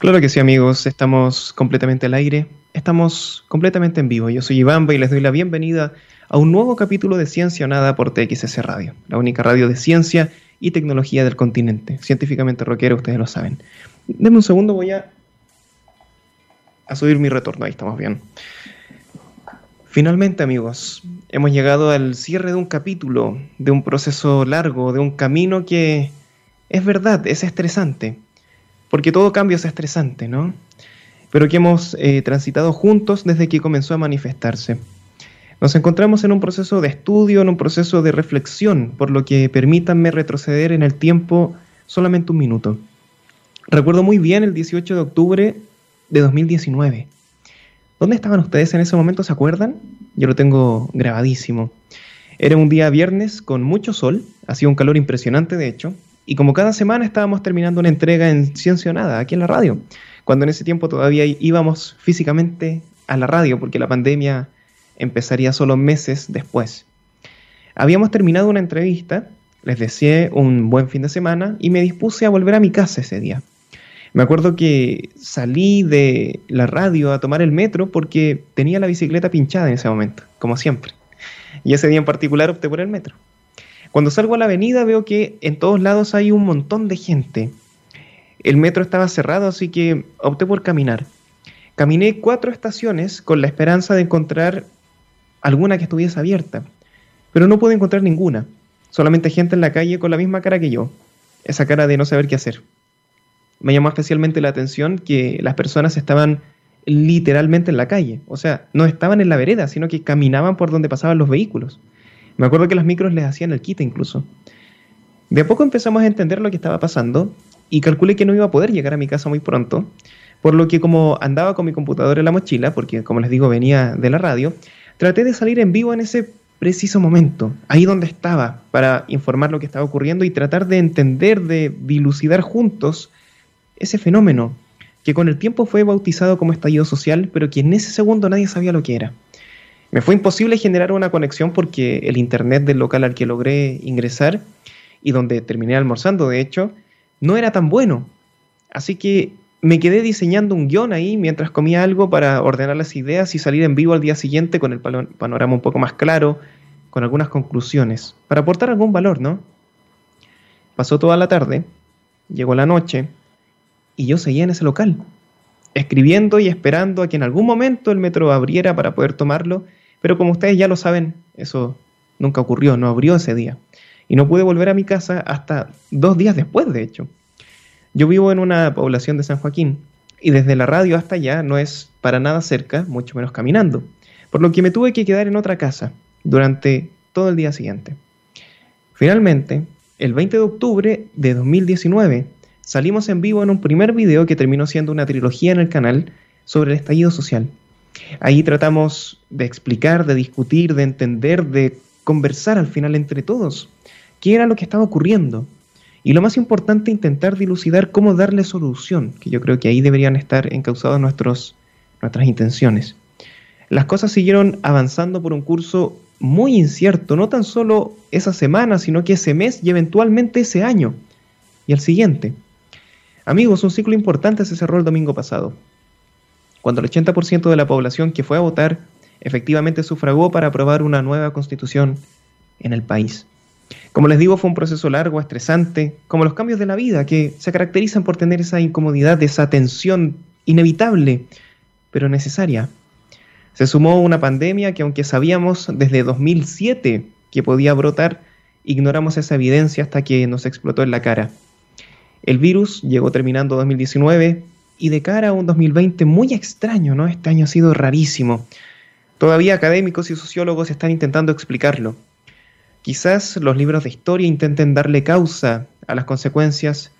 Claro que sí, amigos. Estamos completamente al aire. Estamos completamente en vivo. Yo soy Ivamba y les doy la bienvenida a un nuevo capítulo de Ciencia o Nada por TXS Radio, la única radio de ciencia y tecnología del continente. Científicamente rockero, ustedes lo saben. Denme un segundo, voy a, a subir mi retorno. Ahí estamos bien. Finalmente, amigos, hemos llegado al cierre de un capítulo, de un proceso largo, de un camino que es verdad, es estresante, porque todo cambio es estresante, ¿no? Pero que hemos eh, transitado juntos desde que comenzó a manifestarse. Nos encontramos en un proceso de estudio, en un proceso de reflexión, por lo que permítanme retroceder en el tiempo solamente un minuto. Recuerdo muy bien el 18 de octubre de 2019 ¿Dónde estaban ustedes en ese momento? ¿Se acuerdan? Yo lo tengo grabadísimo. Era un día viernes con mucho sol, hacía un calor impresionante de hecho, y como cada semana estábamos terminando una entrega en Ciencia Nada, aquí en la radio, cuando en ese tiempo todavía íbamos físicamente a la radio porque la pandemia empezaría solo meses después. Habíamos terminado una entrevista, les deseé un buen fin de semana y me dispuse a volver a mi casa ese día. Me acuerdo que salí de la radio a tomar el metro porque tenía la bicicleta pinchada en ese momento, como siempre. Y ese día en particular opté por el metro. Cuando salgo a la avenida veo que en todos lados hay un montón de gente. El metro estaba cerrado, así que opté por caminar. Caminé cuatro estaciones con la esperanza de encontrar alguna que estuviese abierta, pero no pude encontrar ninguna. Solamente gente en la calle con la misma cara que yo, esa cara de no saber qué hacer me llamó especialmente la atención que las personas estaban literalmente en la calle. O sea, no estaban en la vereda, sino que caminaban por donde pasaban los vehículos. Me acuerdo que los micros les hacían el quite incluso. De a poco empezamos a entender lo que estaba pasando y calculé que no iba a poder llegar a mi casa muy pronto, por lo que como andaba con mi computadora en la mochila, porque como les digo venía de la radio, traté de salir en vivo en ese preciso momento, ahí donde estaba, para informar lo que estaba ocurriendo y tratar de entender, de dilucidar juntos ese fenómeno que con el tiempo fue bautizado como estallido social, pero que en ese segundo nadie sabía lo que era. Me fue imposible generar una conexión porque el internet del local al que logré ingresar y donde terminé almorzando, de hecho, no era tan bueno. Así que me quedé diseñando un guion ahí mientras comía algo para ordenar las ideas y salir en vivo al día siguiente con el panorama un poco más claro, con algunas conclusiones, para aportar algún valor, ¿no? Pasó toda la tarde, llegó la noche, y yo seguía en ese local, escribiendo y esperando a que en algún momento el metro abriera para poder tomarlo, pero como ustedes ya lo saben, eso nunca ocurrió, no abrió ese día. Y no pude volver a mi casa hasta dos días después, de hecho. Yo vivo en una población de San Joaquín y desde la radio hasta allá no es para nada cerca, mucho menos caminando, por lo que me tuve que quedar en otra casa durante todo el día siguiente. Finalmente, el 20 de octubre de 2019, salimos en vivo en un primer video que terminó siendo una trilogía en el canal sobre el estallido social. Ahí tratamos de explicar, de discutir, de entender, de conversar al final entre todos qué era lo que estaba ocurriendo. Y lo más importante, intentar dilucidar cómo darle solución, que yo creo que ahí deberían estar encausadas nuestras intenciones. Las cosas siguieron avanzando por un curso muy incierto, no tan solo esa semana, sino que ese mes y eventualmente ese año y el siguiente. Amigos, un ciclo importante se cerró el domingo pasado, cuando el 80% de la población que fue a votar efectivamente sufragó para aprobar una nueva constitución en el país. Como les digo, fue un proceso largo, estresante, como los cambios de la vida, que se caracterizan por tener esa incomodidad, esa tensión inevitable, pero necesaria. Se sumó una pandemia que aunque sabíamos desde 2007 que podía brotar, ignoramos esa evidencia hasta que nos explotó en la cara. El virus llegó terminando 2019 y de cara a un 2020 muy extraño, ¿no? Este año ha sido rarísimo. Todavía académicos y sociólogos están intentando explicarlo. Quizás los libros de historia intenten darle causa a las consecuencias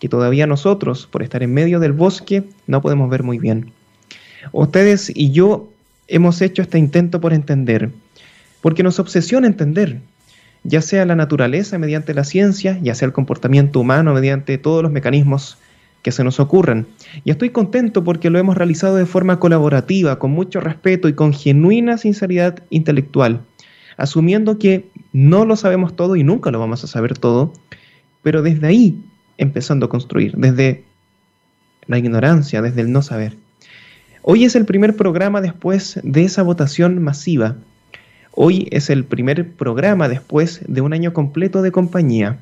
que todavía nosotros, por estar en medio del bosque, no podemos ver muy bien. Ustedes y yo hemos hecho este intento por entender, porque nos obsesiona entender, ya sea la naturaleza mediante la ciencia, ya sea el comportamiento humano mediante todos los mecanismos que se nos ocurran. Y estoy contento porque lo hemos realizado de forma colaborativa, con mucho respeto y con genuina sinceridad intelectual, asumiendo que no lo sabemos todo y nunca lo vamos a saber todo, pero desde ahí empezando a construir, desde la ignorancia, desde el no saber. Hoy es el primer programa después de esa votación masiva. Hoy es el primer programa después de un año completo de compañía.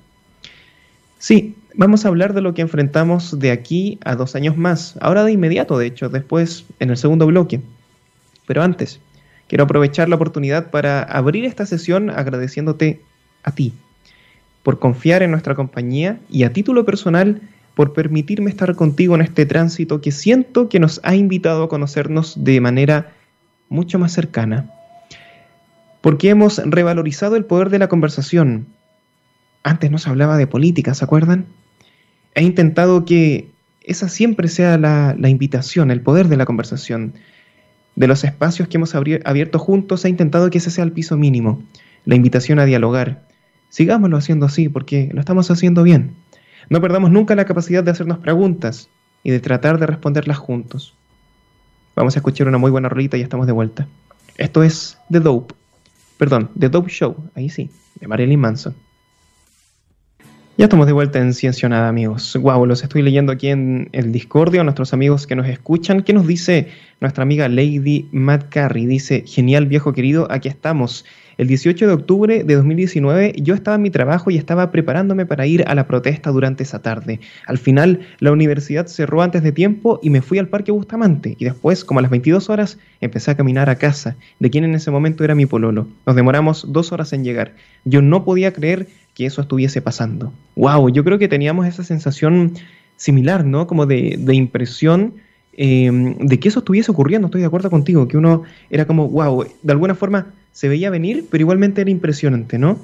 Sí, vamos a hablar de lo que enfrentamos de aquí a dos años más, ahora de inmediato, de hecho, después en el segundo bloque. Pero antes, quiero aprovechar la oportunidad para abrir esta sesión agradeciéndote a ti por confiar en nuestra compañía y a título personal por permitirme estar contigo en este tránsito que siento que nos ha invitado a conocernos de manera mucho más cercana. Porque hemos revalorizado el poder de la conversación. Antes no se hablaba de política, ¿se acuerdan? He intentado que esa siempre sea la, invitación, el poder de la conversación. De los espacios que hemos abierto juntos, he intentado que ese sea el piso mínimo, la invitación a dialogar. Sigámoslo haciendo así, porque lo estamos haciendo bien. No perdamos nunca la capacidad de hacernos preguntas y de tratar de responderlas juntos. Vamos a escuchar una muy buena rolita y estamos de vuelta. Esto es The Dope. Perdón, The Dope Show, ahí sí, de Marilyn Manson. Ya estamos de vuelta en Ciencia Nada, amigos. Guau, los estoy leyendo aquí en el Discordio, a nuestros amigos que nos escuchan. ¿Qué nos dice nuestra amiga Lady Matt Carey? Dice, genial viejo querido, aquí estamos. El 18 de octubre de 2019 yo estaba en mi trabajo y estaba preparándome para ir a la protesta durante esa tarde. Al final la universidad cerró antes de tiempo y me fui al Parque Bustamante y después, como a las 22 horas, empecé a caminar a casa, de quien en ese momento era mi pololo. Nos demoramos dos horas en llegar. Yo no podía creer que eso estuviese pasando. ¡Wow! Yo creo que teníamos esa sensación similar, ¿no? Como de, impresión eh, de que eso estuviese ocurriendo. Estoy de acuerdo contigo, que uno era como, wow, de alguna forma se veía venir, pero igualmente era impresionante, ¿no?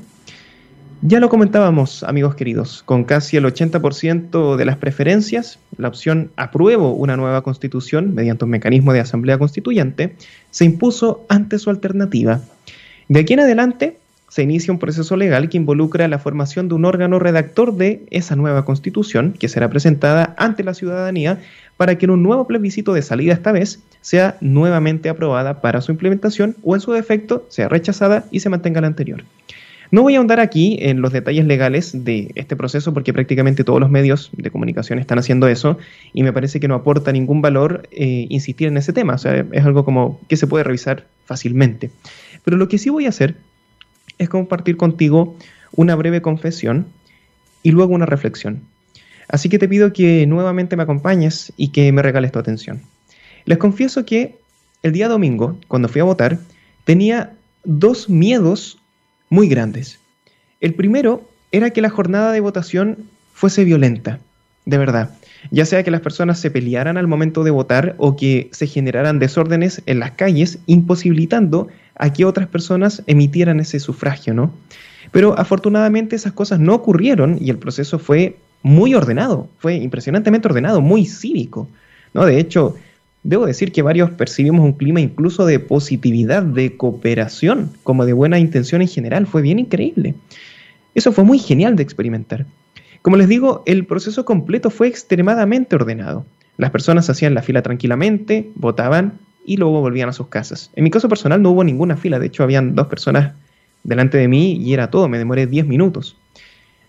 Ya lo comentábamos, amigos queridos, con casi el 80% de las preferencias, la opción apruebo una nueva constitución mediante un mecanismo de asamblea constituyente se impuso ante su alternativa. De aquí en adelante se inicia un proceso legal que involucra la formación de un órgano redactor de esa nueva constitución que será presentada ante la ciudadanía para que en un nuevo plebiscito de salida esta vez sea nuevamente aprobada para su implementación o en su defecto sea rechazada y se mantenga la anterior. No voy a ahondar aquí en los detalles legales de este proceso porque prácticamente todos los medios de comunicación están haciendo eso y me parece que no aporta ningún valor eh, insistir en ese tema. O sea, es algo como que se puede revisar fácilmente. Pero lo que sí voy a hacer es compartir contigo una breve confesión y luego una reflexión. Así que te pido que nuevamente me acompañes y que me regales tu atención. Les confieso que el día domingo, cuando fui a votar, tenía dos miedos muy grandes. El primero era que la jornada de votación fuese violenta, de verdad. Ya sea que las personas se pelearan al momento de votar o que se generaran desórdenes en las calles, imposibilitando a que otras personas emitieran ese sufragio, ¿no? Pero afortunadamente esas cosas no ocurrieron y el proceso fue muy ordenado, fue impresionantemente ordenado, muy cívico. ¿no? De hecho, debo decir que varios percibimos un clima incluso de positividad, de cooperación, como de buena intención en general. Fue bien increíble. Eso fue muy genial de experimentar. Como les digo, el proceso completo fue extremadamente ordenado. Las personas hacían la fila tranquilamente, votaban y luego volvían a sus casas. En mi caso personal no hubo ninguna fila, de hecho habían dos personas delante de mí y era todo, me demoré 10 minutos.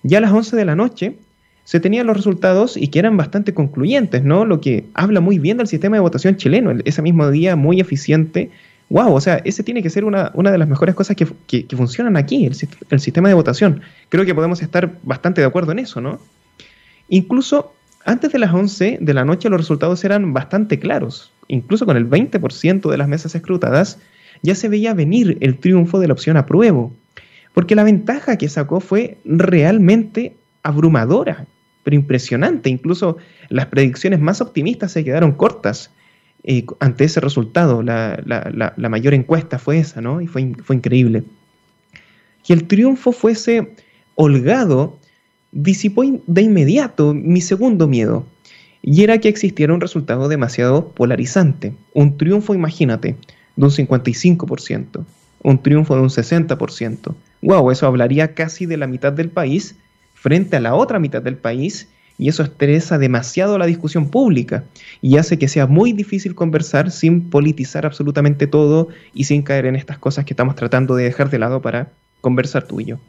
Ya a las 11 de la noche se tenían los resultados y que eran bastante concluyentes, ¿no? Lo que habla muy bien del sistema de votación chileno, ese mismo día muy eficiente. ¡Wow! O sea, ese tiene que ser una, una de las mejores cosas que, que, funcionan aquí, el, el, sistema de votación. Creo que podemos estar bastante de acuerdo en eso, ¿no? Incluso antes de las 11 de la noche los resultados eran bastante claros. Incluso con el 20% de las mesas escrutadas ya se veía venir el triunfo de la opción apruebo. Porque la ventaja que sacó fue realmente abrumadora, pero impresionante. Incluso las predicciones más optimistas se quedaron cortas eh, ante ese resultado. La, mayor encuesta fue esa, ¿no? Y fue, fue increíble. Que el triunfo fuese holgado disipó de inmediato mi segundo miedo, y era que existiera un resultado demasiado polarizante. Un triunfo, imagínate, de un 55%, un triunfo de un 60%. ¡Wow! Eso hablaría casi de la mitad del país frente a la otra mitad del país y eso estresa demasiado la discusión pública y hace que sea muy difícil conversar sin politizar absolutamente todo y sin caer en estas cosas que estamos tratando de dejar de lado para conversar tú y yo.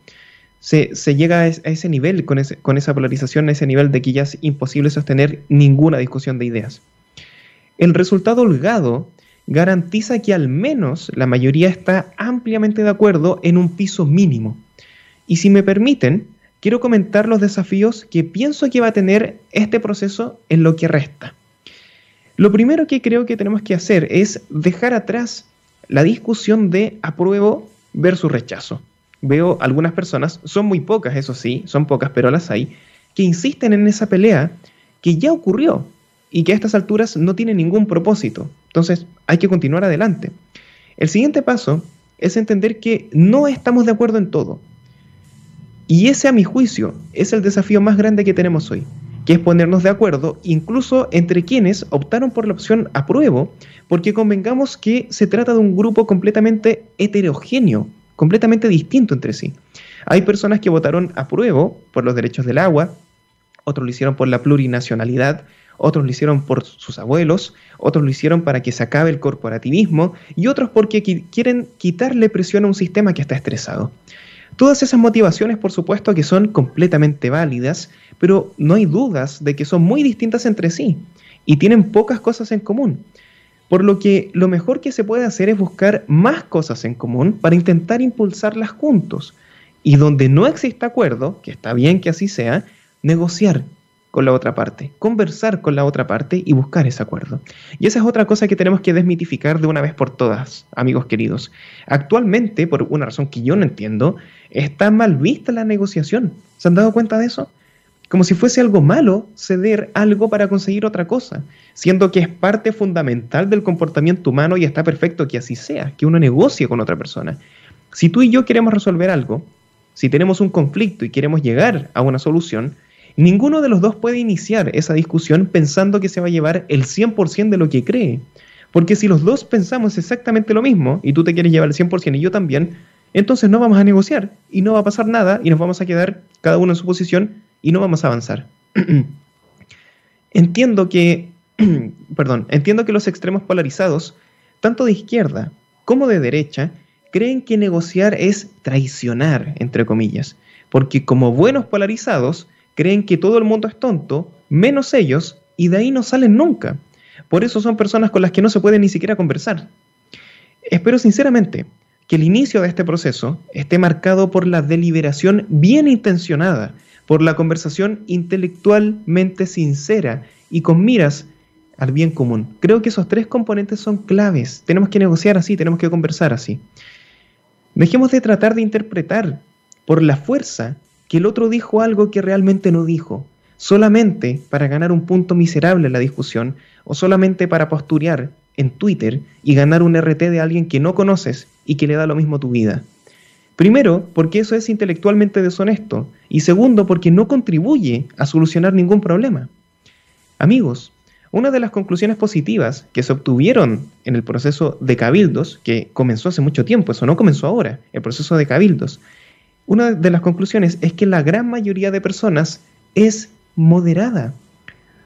se, llega a, ese nivel, con, con esa polarización, a ese nivel de que ya es imposible sostener ninguna discusión de ideas. El resultado holgado garantiza que al menos la mayoría está ampliamente de acuerdo en un piso mínimo. Y si me permiten, quiero comentar los desafíos que pienso que va a tener este proceso en lo que resta. Lo primero que creo que tenemos que hacer es dejar atrás la discusión de apruebo versus rechazo. Veo algunas personas, son muy pocas, eso sí, son pocas, pero las hay, que insisten en esa pelea que ya ocurrió y que a estas alturas no tiene ningún propósito. Entonces, hay que continuar adelante. El siguiente paso es entender que no estamos de acuerdo en todo. Y ese, a mi juicio, es el desafío más grande que tenemos hoy, que es ponernos de acuerdo incluso entre quienes optaron por la opción apruebo, porque convengamos que se trata de un grupo completamente heterogéneo, completamente distinto entre sí. Hay personas que votaron apruebo por los derechos del agua, otros lo hicieron por la plurinacionalidad, otros lo hicieron por sus abuelos, otros lo hicieron para que se acabe el corporativismo y otros porque quieren quitarle presión a un sistema que está estresado. Todas esas motivaciones, por supuesto, que son completamente válidas, pero no hay dudas de que son muy distintas entre sí y tienen pocas cosas en común. Por lo que lo mejor que se puede hacer es buscar más cosas en común para intentar impulsarlas juntos. Y donde no existe acuerdo, que está bien que así sea, negociar, con la otra parte, conversar con la otra parte y buscar ese acuerdo. Y esa es otra cosa que tenemos que desmitificar de una vez por todas, amigos queridos. Actualmente, por una razón que yo no entiendo, está mal vista la negociación. ¿Se han dado cuenta de eso? Como si fuese algo malo ceder algo para conseguir otra cosa, siendo que es parte fundamental del comportamiento humano y está perfecto que así sea, que uno negocie con otra persona. Si tú y yo queremos resolver algo, si tenemos un conflicto y queremos llegar a una solución, Ninguno de los dos puede iniciar esa discusión pensando que se va a llevar el 100% de lo que cree. Porque si los dos pensamos exactamente lo mismo y tú te quieres llevar el 100% y yo también, entonces no vamos a negociar y no va a pasar nada y nos vamos a quedar cada uno en su posición y no vamos a avanzar. entiendo que, perdón, entiendo que los extremos polarizados, tanto de izquierda como de derecha, creen que negociar es traicionar, entre comillas, porque como buenos polarizados, creen que todo el mundo es tonto, menos ellos, y de ahí no salen nunca. Por eso son personas con las que no se puede ni siquiera conversar. Espero sinceramente que el inicio de este proceso esté marcado por la deliberación bien intencionada, por la conversación intelectualmente sincera y con miras al bien común. Creo que esos tres componentes son claves. Tenemos que negociar así, tenemos que conversar así. Dejemos de tratar de interpretar por la fuerza que el otro dijo algo que realmente no dijo, solamente para ganar un punto miserable en la discusión o solamente para posturear en Twitter y ganar un RT de alguien que no conoces y que le da lo mismo tu vida. Primero, porque eso es intelectualmente deshonesto y segundo, porque no contribuye a solucionar ningún problema. Amigos, una de las conclusiones positivas que se obtuvieron en el proceso de cabildos, que comenzó hace mucho tiempo, eso no comenzó ahora, el proceso de cabildos, una de las conclusiones es que la gran mayoría de personas es moderada.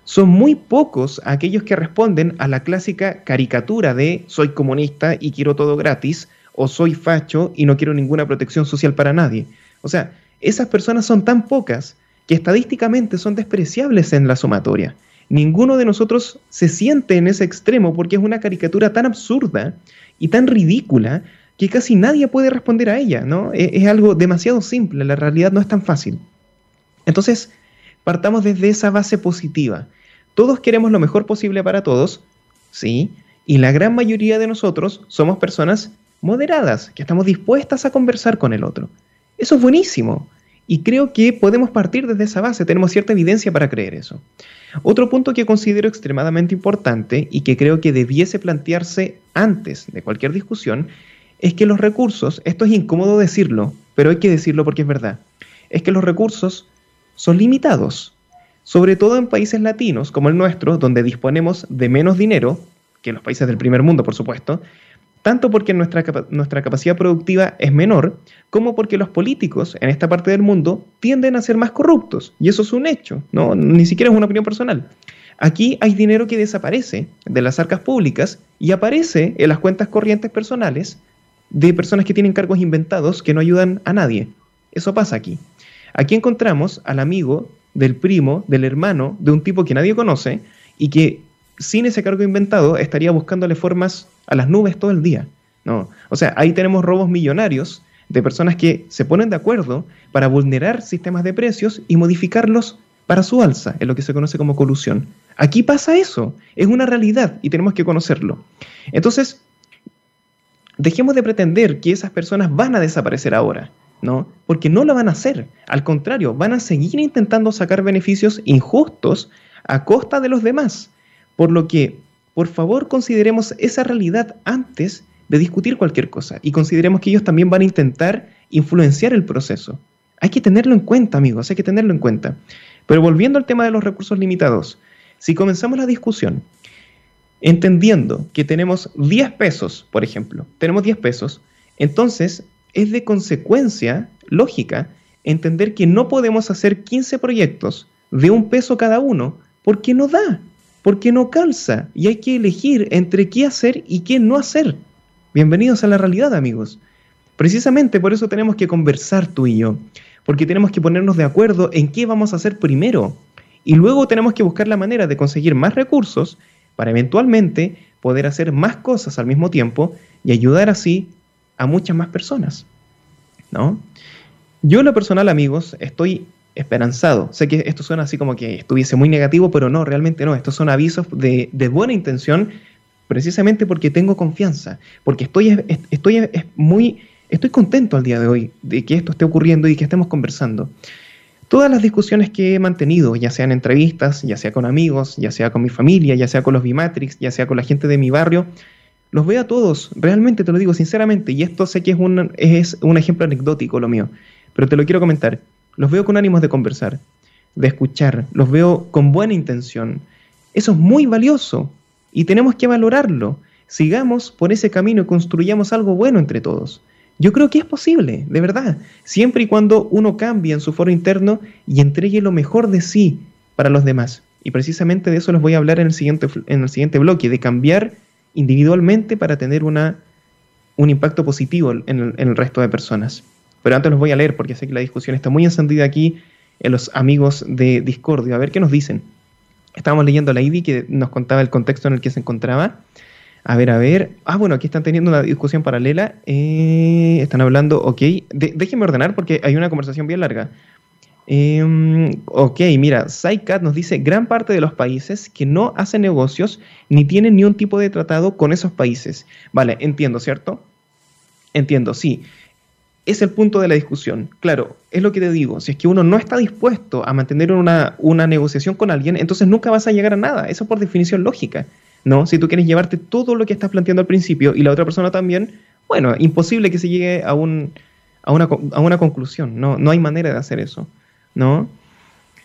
Son muy pocos aquellos que responden a la clásica caricatura de soy comunista y quiero todo gratis o soy facho y no quiero ninguna protección social para nadie. O sea, esas personas son tan pocas que estadísticamente son despreciables en la sumatoria. Ninguno de nosotros se siente en ese extremo porque es una caricatura tan absurda y tan ridícula que casi nadie puede responder a ella, ¿no? Es, es, algo demasiado simple, la realidad no es tan fácil. Entonces, partamos desde esa base positiva. Todos queremos lo mejor posible para todos, ¿sí? Y la gran mayoría de nosotros somos personas moderadas, que estamos dispuestas a conversar con el otro. Eso es buenísimo. Y creo que podemos partir desde esa base, tenemos cierta evidencia para creer eso. Otro punto que considero extremadamente importante y que creo que debiese plantearse antes de cualquier discusión es que los recursos, esto es incómodo decirlo, pero hay que decirlo porque es verdad, es que los recursos son limitados, sobre todo en países latinos como el nuestro, donde disponemos de menos dinero que los países del primer mundo, por supuesto, tanto porque nuestra, nuestra capacidad productiva es menor, como porque los políticos en esta parte del mundo tienden a ser más corruptos, y eso es un hecho, ¿no? ni siquiera es una opinión personal. Aquí hay dinero que desaparece de las arcas públicas y aparece en las cuentas corrientes personales de personas que tienen cargos inventados que no ayudan a nadie. Eso pasa aquí. Aquí encontramos al amigo del primo, del hermano, de un tipo que nadie conoce y que sin ese cargo inventado estaría buscándole formas a las nubes todo el día. ¿no? O sea, ahí tenemos robos millonarios de personas que se ponen de acuerdo para vulnerar sistemas de precios y modificarlos para su alza, en lo que se conoce como colusión. Aquí pasa eso, es una realidad y tenemos que conocerlo. Entonces, dejemos de pretender que esas personas van a desaparecer ahora, ¿no? Porque no lo van a hacer. Al contrario, van a seguir intentando sacar beneficios injustos a costa de los demás. Por lo que, por favor, consideremos esa realidad antes de discutir cualquier cosa y consideremos que ellos también van a intentar influenciar el proceso. Hay que tenerlo en cuenta, amigos, hay que tenerlo en cuenta. Pero volviendo al tema de los recursos limitados, si comenzamos la discusión entendiendo que tenemos 10 pesos, por ejemplo, tenemos 10 pesos, entonces es de consecuencia lógica entender que no podemos hacer 15 proyectos de un peso cada uno porque no da, porque no calza y hay que elegir entre qué hacer y qué no hacer. Bienvenidos a la realidad, amigos. Precisamente por eso tenemos que conversar tú y yo, porque tenemos que ponernos de acuerdo en qué vamos a hacer primero. Y luego tenemos que buscar la manera de conseguir más recursos para eventualmente poder hacer más cosas al mismo tiempo y ayudar así a muchas más personas. ¿No? Yo en lo personal, amigos, estoy esperanzado. Sé que esto suena así como que estuviese muy negativo, pero no, realmente no. Estos son avisos de, de buena intención precisamente porque tengo confianza, porque estoy, estoy, muy, estoy contento al día de hoy de que esto esté ocurriendo y que estemos conversando. Todas las discusiones que he mantenido, ya sean entrevistas, ya sea con amigos, ya sea con mi familia, ya sea con los Bimatrix, ya sea con la gente de mi barrio, los veo a todos, realmente te lo digo sinceramente, y esto sé que es un, es un ejemplo anecdótico lo mío, pero te lo quiero comentar. Los veo con ánimos de conversar, de escuchar, los veo con buena intención. Eso es muy valioso, y tenemos que valorarlo. Sigamos por ese camino y construyamos algo bueno entre todos. Yo creo que es posible, de verdad, siempre y cuando uno cambie en su foro interno y entregue lo mejor de sí para los demás. Y precisamente de eso les voy a hablar en el siguiente, en el siguiente bloque, de cambiar individualmente para tener una, un impacto positivo en el, resto de personas. Pero antes los voy a leer porque sé que la discusión está muy encendida aquí en los amigos de Discordio. A ver qué nos dicen. Estábamos leyendo la Ivy que nos contaba el contexto en el que se encontraba. A ver, a ver. Ah, bueno, aquí están teniendo una discusión paralela. Eh, están hablando, ok. déjenme ordenar porque hay una conversación bien larga. Em, ok, mira, SciCat nos dice, gran parte de los países que no hacen negocios ni tienen ni un tipo de tratado con esos países. Vale, entiendo, ¿cierto? Entiendo, sí es el punto de la discusión. Claro, es lo que te digo, si es que uno no está dispuesto a mantener una, una, negociación con alguien, entonces nunca vas a llegar a nada. Eso por definición lógica. ¿No? Si tú quieres llevarte todo lo que estás planteando al principio y la otra persona también, bueno, imposible que se llegue a, un, a, una, a una conclusión. No, no hay manera de hacer eso. ¿no?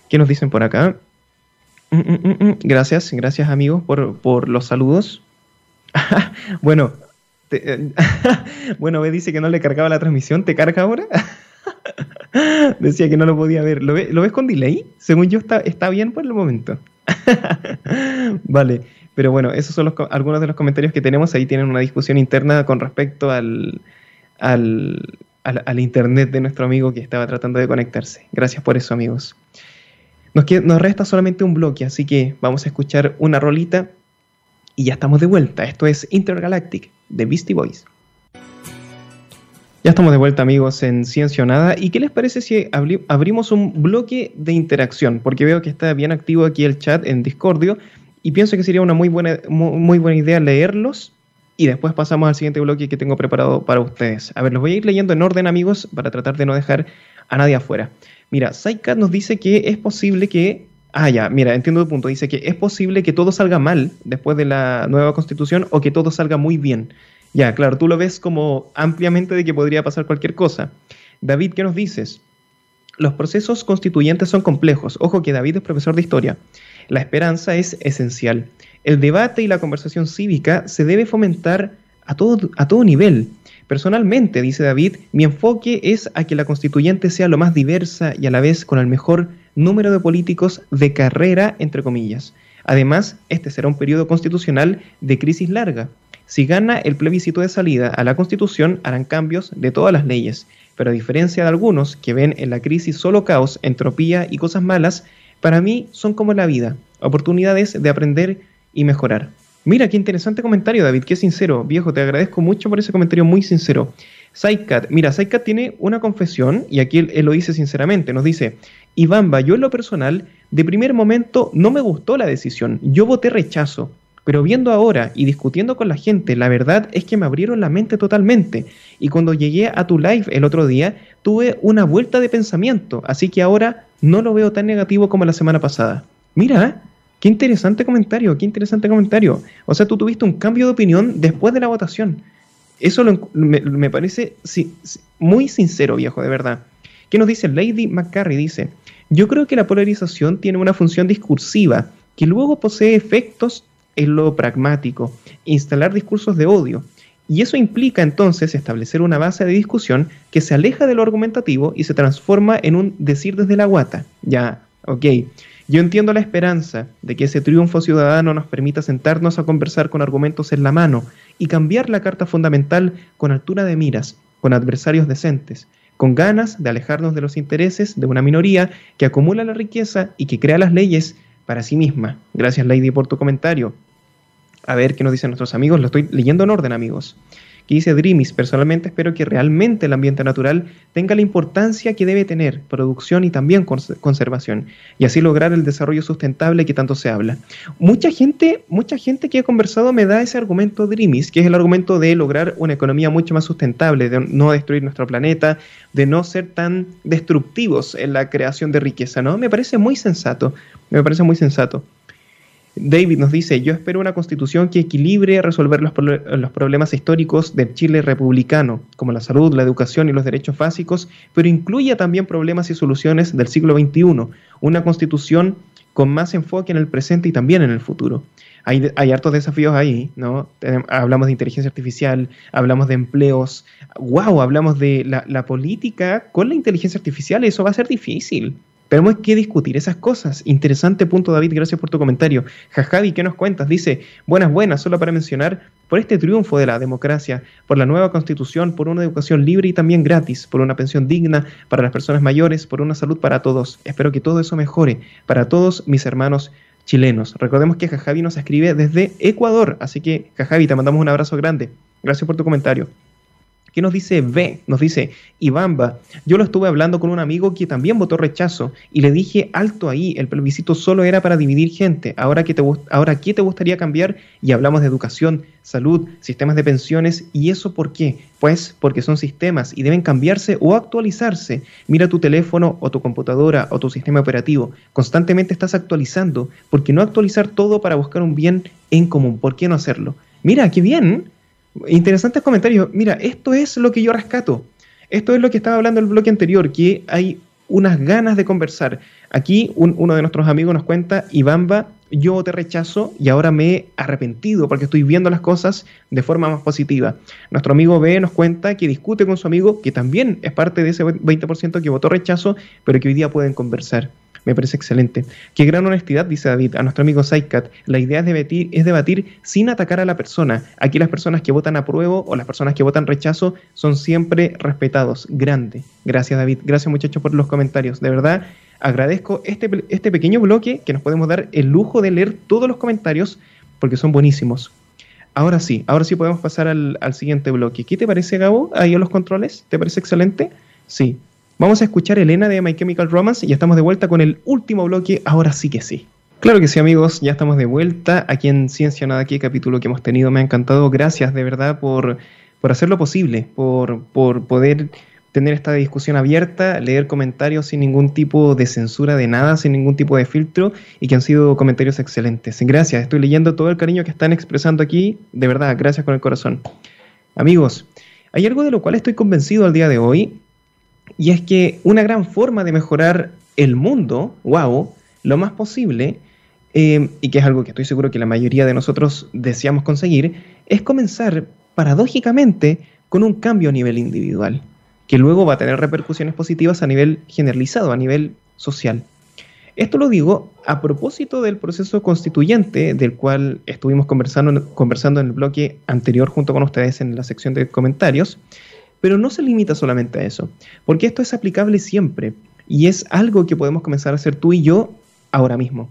¿Qué nos dicen por acá? Mm, mm, mm, gracias, gracias amigos por, por los saludos. bueno, eh, bueno, ve, dice que no le cargaba la transmisión. ¿Te carga ahora? Decía que no lo podía ver. ¿Lo, ves con delay? Según yo, está, está bien por el momento. vale, pero bueno, esos son algunos de los comentarios que tenemos. Ahí tienen una discusión interna con respecto al, al, al, internet de nuestro amigo que estaba tratando de conectarse. Gracias por eso, amigos. Nos, nos resta solamente un bloque, así que vamos a escuchar una rolita y ya estamos de vuelta. Esto es Intergalactic de Beastie Boys. Ya estamos de vuelta amigos en Ciencia Nada. ¿Y qué les parece si abrimos un bloque de interacción? Porque veo que está bien activo aquí el chat en Discordio y pienso que sería una muy buena, muy, buena idea leerlos y después pasamos al siguiente bloque que tengo preparado para ustedes. A ver, los voy a ir leyendo en orden amigos para tratar de no dejar a nadie afuera. Mira, Psycat nos dice que es posible que Ah, ya, mira, entiendo tu punto. Dice que es posible que todo salga mal después de la nueva constitución o que todo salga muy bien. Ya, claro, tú lo ves como ampliamente de que podría pasar cualquier cosa. David, ¿qué nos dices? Los procesos constituyentes son complejos. Ojo que David es profesor de historia. La esperanza es esencial. El debate y la conversación cívica se debe fomentar a todo, a todo nivel. Personalmente, dice David, mi enfoque es a que la constituyente sea lo más diversa y a la vez con el mejor número de políticos de carrera, entre comillas. Además, este será un periodo constitucional de crisis larga. Si gana el plebiscito de salida a la Constitución, harán cambios de todas las leyes. Pero a diferencia de algunos que ven en la crisis solo caos, entropía y cosas malas, para mí son como la vida, oportunidades de aprender y mejorar. Mira, qué interesante comentario, David, qué sincero. Viejo, te agradezco mucho por ese comentario muy sincero. Saikat, mira, Saikat tiene una confesión, y aquí él, lo dice sinceramente, nos dice, Ivamba, yo en lo personal, de primer momento no me gustó la decisión, yo voté rechazo, pero viendo ahora y discutiendo con la gente, la verdad es que me abrieron la mente totalmente. Y cuando llegué a tu live el otro día, tuve una vuelta de pensamiento, así que ahora no lo veo tan negativo como la semana pasada. Mira, qué interesante comentario, qué interesante comentario. O sea, tú tuviste un cambio de opinión después de la votación. Eso me, parece muy sincero, viejo, de verdad. ¿Qué nos dice Lady McCarry? Dice, yo creo que la polarización tiene una función discursiva que luego posee efectos en lo pragmático, instalar discursos de odio. Y eso implica entonces establecer una base de discusión que se aleja de lo argumentativo y se transforma en un decir desde la guata. Ya, ok. Yo entiendo la esperanza de que ese triunfo ciudadano nos permita sentarnos a conversar con argumentos en la mano y cambiar la carta fundamental con altura de miras, con adversarios decentes, con ganas de alejarnos de los intereses de una minoría que acumula la riqueza y que crea las leyes para sí misma. Gracias, Lady, por tu comentario. A ver qué nos dicen nuestros amigos. Lo estoy leyendo en orden, amigos. Que dice Dreamis, personalmente espero que realmente el ambiente natural tenga la importancia que debe tener, producción y también conservación, y así lograr el desarrollo sustentable que tanto se habla. Mucha gente, mucha gente que ha conversado me da ese argumento Dreamis, que es el argumento de lograr una economía mucho más sustentable, de no destruir nuestro planeta, de no ser tan destructivos en la creación de riqueza, ¿no? Me parece muy sensato, me parece muy sensato. David nos dice, yo espero una constitución que equilibre resolver los, los, problemas históricos del Chile republicano, como la salud, la educación y los derechos básicos, pero incluya también problemas y soluciones del siglo XXI, una constitución con más enfoque en el presente y también en el futuro. Hay, hay hartos desafíos ahí, ¿no? Hablamos de inteligencia artificial, hablamos de empleos, wow, hablamos de la, la política con la inteligencia artificial, eso va a ser difícil. Tenemos que discutir esas cosas. Interesante punto, David. Gracias por tu comentario. Jajavi, ¿qué nos cuentas? Dice, buenas, buenas, solo para mencionar, por este triunfo de la democracia, por la nueva constitución, por una educación libre y también gratis, por una pensión digna para las personas mayores, por una salud para todos. Espero que todo eso mejore para todos mis hermanos chilenos. Recordemos que Jajavi nos escribe desde Ecuador, así que Jajavi, te mandamos un abrazo grande. Gracias por tu comentario. ¿Qué nos dice B? Nos dice, Ibamba, yo lo estuve hablando con un amigo que también votó rechazo y le dije, alto ahí, el plebiscito solo era para dividir gente, ahora qué te, ahora, ¿qué te gustaría cambiar? Y hablamos de educación, salud, sistemas de pensiones, ¿y eso por qué? Pues porque son sistemas y deben cambiarse o actualizarse. Mira tu teléfono o tu computadora o tu sistema operativo, constantemente estás actualizando, ¿por qué no actualizar todo para buscar un bien en común? ¿Por qué no hacerlo? Mira, qué bien, Interesantes comentarios. Mira, esto es lo que yo rescato. Esto es lo que estaba hablando el bloque anterior, que hay unas ganas de conversar. Aquí uno de nuestros amigos nos cuenta, Ibamba, yo te rechazo y ahora me he arrepentido porque estoy viendo las cosas de forma más positiva. Nuestro amigo B nos cuenta que discute con su amigo, que también es parte de ese 20% que votó rechazo, pero que hoy día pueden conversar. Me parece excelente. Qué gran honestidad, dice David, a nuestro amigo Saikat. La idea es debatir, es debatir sin atacar a la persona. Aquí las personas que votan apruebo o las personas que votan rechazo son siempre respetados. Grande. Gracias, David. Gracias, muchachos, por los comentarios. De verdad, agradezco este, este pequeño bloque que nos podemos dar el lujo de leer todos los comentarios porque son buenísimos. Ahora sí, ahora sí podemos pasar al, al siguiente bloque. ¿Qué te parece, Gabo? Ahí en los controles. ¿Te parece excelente? Sí. Vamos a escuchar Elena de My Chemical Romance y ya estamos de vuelta con el último bloque, ahora sí que sí. Claro que sí, amigos, ya estamos de vuelta aquí en Ciencia Nada, aquí capítulo que hemos tenido. Me ha encantado, gracias de verdad por, por hacerlo posible, por, por poder tener esta discusión abierta, leer comentarios sin ningún tipo de censura de nada, sin ningún tipo de filtro y que han sido comentarios excelentes. Gracias, estoy leyendo todo el cariño que están expresando aquí, de verdad, gracias con el corazón. Amigos, hay algo de lo cual estoy convencido al día de hoy y es que una gran forma de mejorar el mundo, wow, lo más posible, eh, y que es algo que estoy seguro que la mayoría de nosotros deseamos conseguir, es comenzar paradójicamente con un cambio a nivel individual, que luego va a tener repercusiones positivas a nivel generalizado, a nivel social. Esto lo digo a propósito del proceso constituyente del cual estuvimos conversando, conversando en el bloque anterior junto con ustedes en la sección de comentarios, pero no se limita solamente a eso, porque esto es aplicable siempre y es algo que podemos comenzar a hacer tú y yo ahora mismo.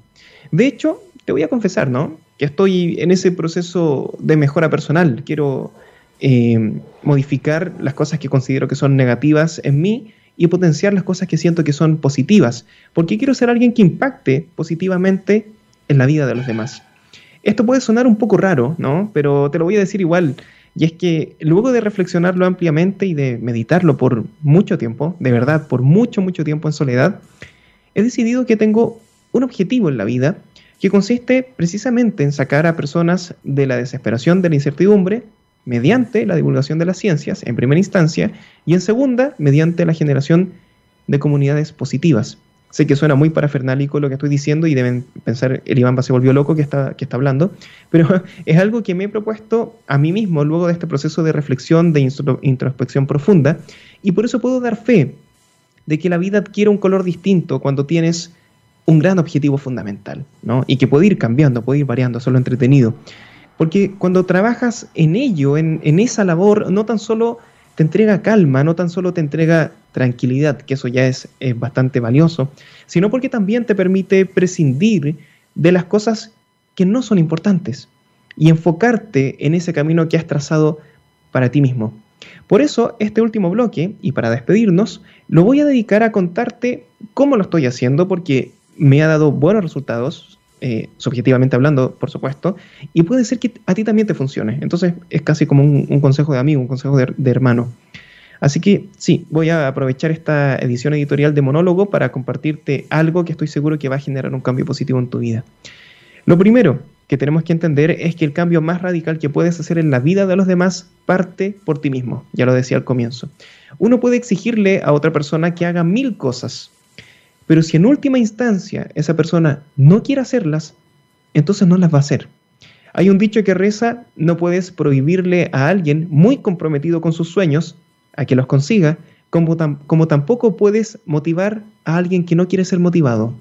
De hecho, te voy a confesar, ¿no? Que estoy en ese proceso de mejora personal. Quiero eh, modificar las cosas que considero que son negativas en mí y potenciar las cosas que siento que son positivas, porque quiero ser alguien que impacte positivamente en la vida de los demás. Esto puede sonar un poco raro, ¿no? Pero te lo voy a decir igual. Y es que luego de reflexionarlo ampliamente y de meditarlo por mucho tiempo, de verdad, por mucho, mucho tiempo en soledad, he decidido que tengo un objetivo en la vida que consiste precisamente en sacar a personas de la desesperación, de la incertidumbre, mediante la divulgación de las ciencias, en primera instancia, y en segunda, mediante la generación de comunidades positivas. Sé que suena muy parafernálico lo que estoy diciendo y deben pensar, el Iván se volvió loco que está, que está hablando, pero es algo que me he propuesto a mí mismo luego de este proceso de reflexión, de introspección profunda, y por eso puedo dar fe de que la vida adquiere un color distinto cuando tienes un gran objetivo fundamental, ¿no? Y que puede ir cambiando, puede ir variando, solo entretenido. Porque cuando trabajas en ello, en, en esa labor, no tan solo te entrega calma, no tan solo te entrega tranquilidad, que eso ya es, bastante valioso, sino porque también te permite prescindir de las cosas que no son importantes y enfocarte en ese camino que has trazado para ti mismo. Por eso, este último bloque, y para despedirnos, lo voy a dedicar a contarte cómo lo estoy haciendo, porque me ha dado buenos resultados, eh, subjetivamente hablando, por supuesto, y puede ser que a ti también te funcione. Entonces, es casi como un, consejo de amigo, un consejo de hermano. Así que sí, voy a aprovechar esta edición editorial de Monólogo para compartirte algo que estoy seguro que va a generar un cambio positivo en tu vida. Lo primero que tenemos que entender es que el cambio más radical que puedes hacer en la vida de los demás parte por ti mismo, ya lo decía al comienzo. Uno puede exigirle a otra persona que haga mil cosas, pero si en última instancia esa persona no quiere hacerlas, entonces no las va a hacer. Hay un dicho que reza, no puedes prohibirle a alguien muy comprometido con sus sueños a que los consiga, como, como tampoco puedes motivar a alguien que no quiere ser motivado.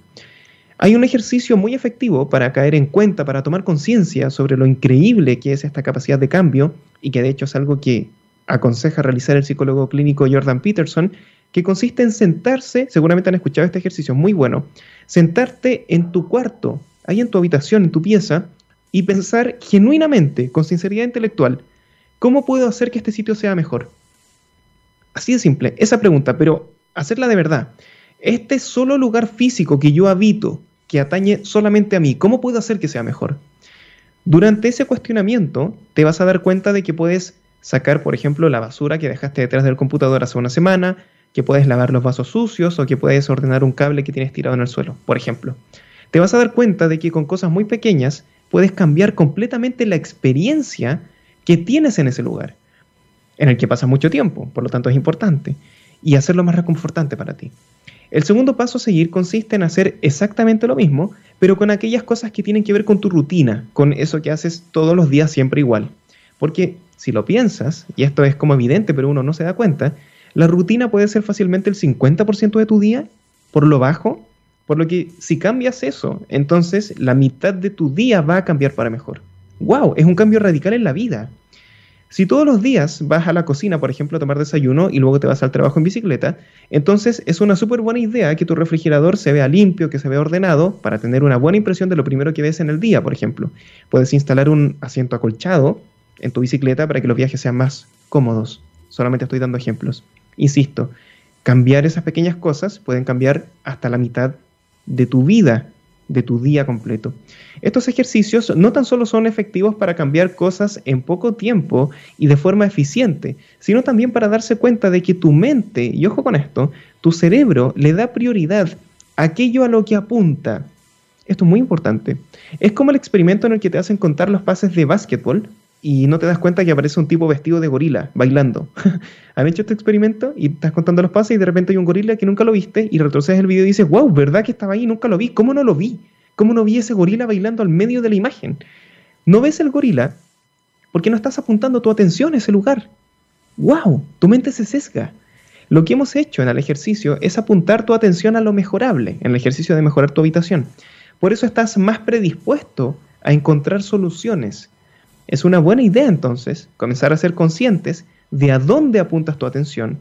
Hay un ejercicio muy efectivo para caer en cuenta, para tomar conciencia sobre lo increíble que es esta capacidad de cambio y que de hecho es algo que aconseja realizar el psicólogo clínico Jordan Peterson, que consiste en sentarse, seguramente han escuchado este ejercicio, muy bueno, sentarte en tu cuarto, ahí en tu habitación, en tu pieza, y pensar genuinamente, con sinceridad intelectual, ¿cómo puedo hacer que este sitio sea mejor? Así de simple, esa pregunta, pero hacerla de verdad. Este solo lugar físico que yo habito, que atañe solamente a mí, ¿cómo puedo hacer que sea mejor? Durante ese cuestionamiento te vas a dar cuenta de que puedes sacar, por ejemplo, la basura que dejaste detrás del computador hace una semana, que puedes lavar los vasos sucios o que puedes ordenar un cable que tienes tirado en el suelo, por ejemplo. Te vas a dar cuenta de que con cosas muy pequeñas puedes cambiar completamente la experiencia que tienes en ese lugar en el que pasas mucho tiempo, por lo tanto es importante, y hacerlo más reconfortante para ti. El segundo paso a seguir consiste en hacer exactamente lo mismo, pero con aquellas cosas que tienen que ver con tu rutina, con eso que haces todos los días siempre igual. Porque si lo piensas, y esto es como evidente, pero uno no se da cuenta, la rutina puede ser fácilmente el 50% de tu día, por lo bajo, por lo que si cambias eso, entonces la mitad de tu día va a cambiar para mejor. ¡Wow! Es un cambio radical en la vida. Si todos los días vas a la cocina, por ejemplo, a tomar desayuno y luego te vas al trabajo en bicicleta, entonces es una súper buena idea que tu refrigerador se vea limpio, que se vea ordenado, para tener una buena impresión de lo primero que ves en el día, por ejemplo. Puedes instalar un asiento acolchado en tu bicicleta para que los viajes sean más cómodos. Solamente estoy dando ejemplos. Insisto, cambiar esas pequeñas cosas pueden cambiar hasta la mitad de tu vida de tu día completo. Estos ejercicios no tan solo son efectivos para cambiar cosas en poco tiempo y de forma eficiente, sino también para darse cuenta de que tu mente, y ojo con esto, tu cerebro le da prioridad a aquello a lo que apunta. Esto es muy importante. Es como el experimento en el que te hacen contar los pases de básquetbol y no te das cuenta que aparece un tipo vestido de gorila bailando. ¿Han hecho este experimento? Y estás contando los pases y de repente hay un gorila que nunca lo viste y retrocedes el video y dices, wow, ¿verdad que estaba ahí? Nunca lo vi. ¿Cómo no lo vi? ¿Cómo no vi ese gorila bailando al medio de la imagen? No ves el gorila porque no estás apuntando tu atención a ese lugar. ¡Wow! Tu mente se sesga. Lo que hemos hecho en el ejercicio es apuntar tu atención a lo mejorable, en el ejercicio de mejorar tu habitación. Por eso estás más predispuesto a encontrar soluciones. Es una buena idea entonces comenzar a ser conscientes de a dónde apuntas tu atención,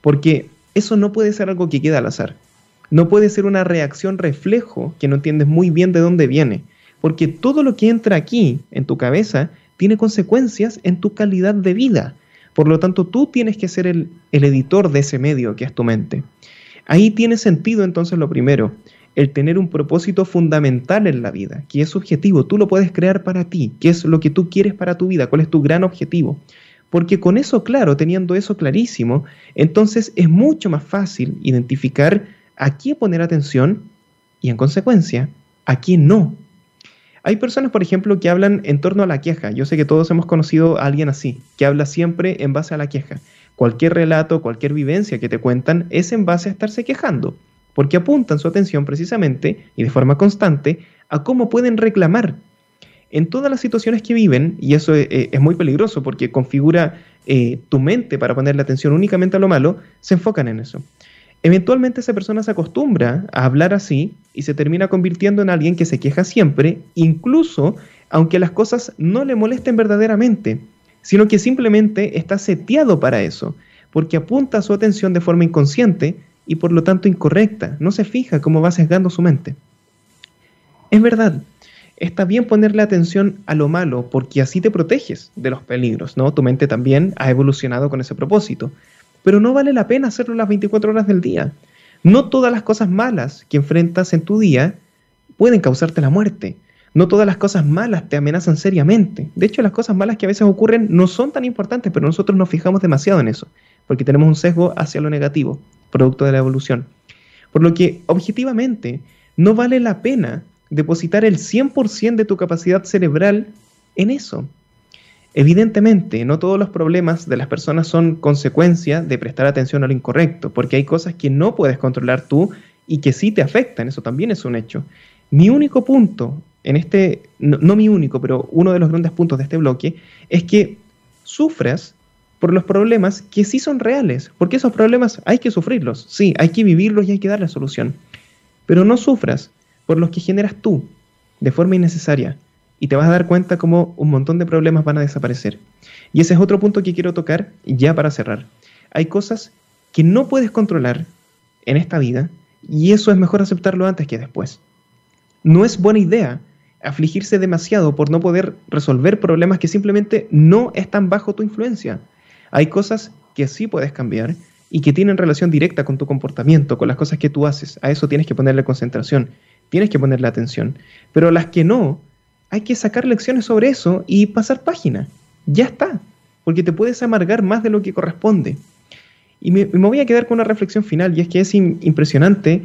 porque eso no puede ser algo que queda al azar. No puede ser una reacción reflejo que no entiendes muy bien de dónde viene, porque todo lo que entra aquí en tu cabeza tiene consecuencias en tu calidad de vida. Por lo tanto, tú tienes que ser el, el editor de ese medio que es tu mente. Ahí tiene sentido entonces lo primero, el tener un propósito fundamental en la vida, que es subjetivo, tú lo puedes crear para ti, qué es lo que tú quieres para tu vida, cuál es tu gran objetivo. Porque con eso claro, teniendo eso clarísimo, entonces es mucho más fácil identificar a quién poner atención y en consecuencia a quién no. Hay personas, por ejemplo, que hablan en torno a la queja. Yo sé que todos hemos conocido a alguien así, que habla siempre en base a la queja. Cualquier relato, cualquier vivencia que te cuentan es en base a estarse quejando porque apuntan su atención precisamente y de forma constante a cómo pueden reclamar en todas las situaciones que viven, y eso es, muy peligroso porque configura eh, tu mente para ponerle atención únicamente a lo malo, se enfocan en eso. Eventualmente esa persona se acostumbra a hablar así y se termina convirtiendo en alguien que se queja siempre, incluso aunque las cosas no le molesten verdaderamente, sino que simplemente está seteado para eso, porque apunta su atención de forma inconsciente y por lo tanto incorrecta. No se fija cómo va sesgando su mente. Es verdad, está bien ponerle atención a lo malo porque así te proteges de los peligros, ¿no? Tu mente también ha evolucionado con ese propósito. Pero no vale la pena hacerlo las 24 horas del día. No todas las cosas malas que enfrentas en tu día pueden causarte la muerte. No todas las cosas malas te amenazan seriamente. De hecho, las cosas malas que a veces ocurren no son tan importantes, pero nosotros nos fijamos demasiado en eso, porque tenemos un sesgo hacia lo negativo producto de la evolución. Por lo que, objetivamente, no vale la pena depositar el 100% de tu capacidad cerebral en eso. Evidentemente, no todos los problemas de las personas son consecuencia de prestar atención a lo incorrecto, porque hay cosas que no puedes controlar tú y que sí te afectan, eso también es un hecho. Mi único punto en este, no, mi único, pero uno de los grandes puntos de este bloque, es que sufras por los problemas que sí son reales, porque esos problemas hay que sufrirlos, sí, hay que vivirlos y hay que darle solución, pero no sufras por los que generas tú de forma innecesaria y te vas a dar cuenta cómo un montón de problemas van a desaparecer. Y ese es otro punto que quiero tocar ya para cerrar. Hay cosas que no puedes controlar en esta vida y eso es mejor aceptarlo antes que después. No es buena idea afligirse demasiado por no poder resolver problemas que simplemente no están bajo tu influencia. Hay cosas que sí puedes cambiar y que tienen relación directa con tu comportamiento, con las cosas que tú haces. A eso tienes que ponerle concentración, tienes que ponerle atención. Pero las que no, hay que sacar lecciones sobre eso y pasar página. Ya está, porque te puedes amargar más de lo que corresponde. Y me, voy a quedar con una reflexión final, y es que es impresionante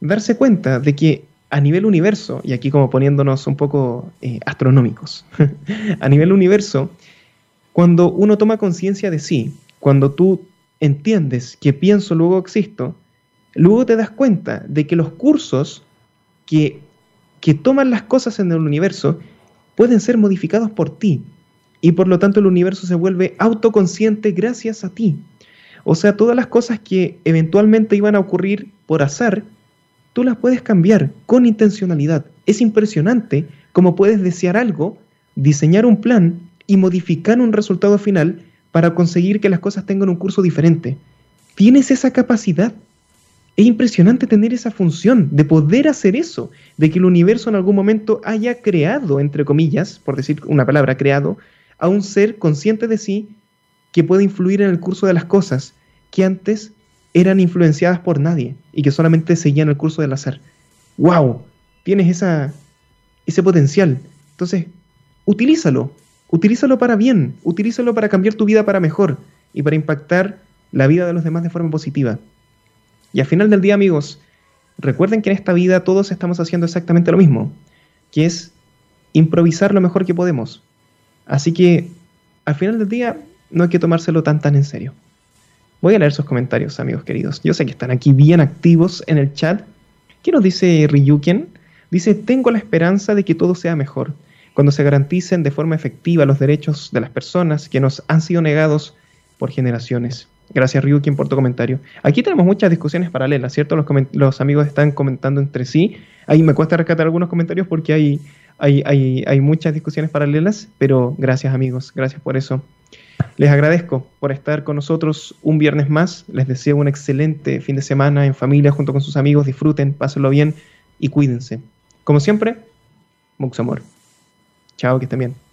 darse cuenta de que a nivel universo, y aquí como poniéndonos un poco eh, astronómicos, a nivel universo, cuando uno toma conciencia de sí, cuando tú entiendes que pienso, luego existo, luego te das cuenta de que los cursos que, que toman las cosas en el universo pueden ser modificados por ti. Y por lo tanto el universo se vuelve autoconsciente gracias a ti. O sea, todas las cosas que eventualmente iban a ocurrir por azar, tú las puedes cambiar con intencionalidad. Es impresionante cómo puedes desear algo, diseñar un plan y modificar un resultado final para conseguir que las cosas tengan un curso diferente. Tienes esa capacidad. Es impresionante tener esa función de poder hacer eso, de que el universo en algún momento haya creado, entre comillas, por decir una palabra, creado, a un ser consciente de sí que puede influir en el curso de las cosas que antes eran influenciadas por nadie y que solamente seguían el curso del azar. ¡Wow! Tienes esa, ese potencial. Entonces, utilízalo, utilízalo para bien, utilízalo para cambiar tu vida para mejor y para impactar la vida de los demás de forma positiva. Y al final del día, amigos, recuerden que en esta vida todos estamos haciendo exactamente lo mismo, que es improvisar lo mejor que podemos. Así que al final del día no hay que tomárselo tan tan en serio. Voy a leer sus comentarios, amigos queridos. Yo sé que están aquí bien activos en el chat. ¿Qué nos dice Ryuken? Dice, tengo la esperanza de que todo sea mejor cuando se garanticen de forma efectiva los derechos de las personas que nos han sido negados por generaciones. Gracias, Ryukin, por tu comentario. Aquí tenemos muchas discusiones paralelas, ¿cierto? Los, amigos están comentando entre sí. Ahí me cuesta rescatar algunos comentarios porque hay muchas discusiones paralelas, pero gracias, amigos. Gracias por eso. Les agradezco por estar con nosotros un viernes más. Les deseo un excelente fin de semana en familia junto con sus amigos. Disfruten, pásenlo bien y cuídense. Como siempre, mucho amor. Chao, que estén bien.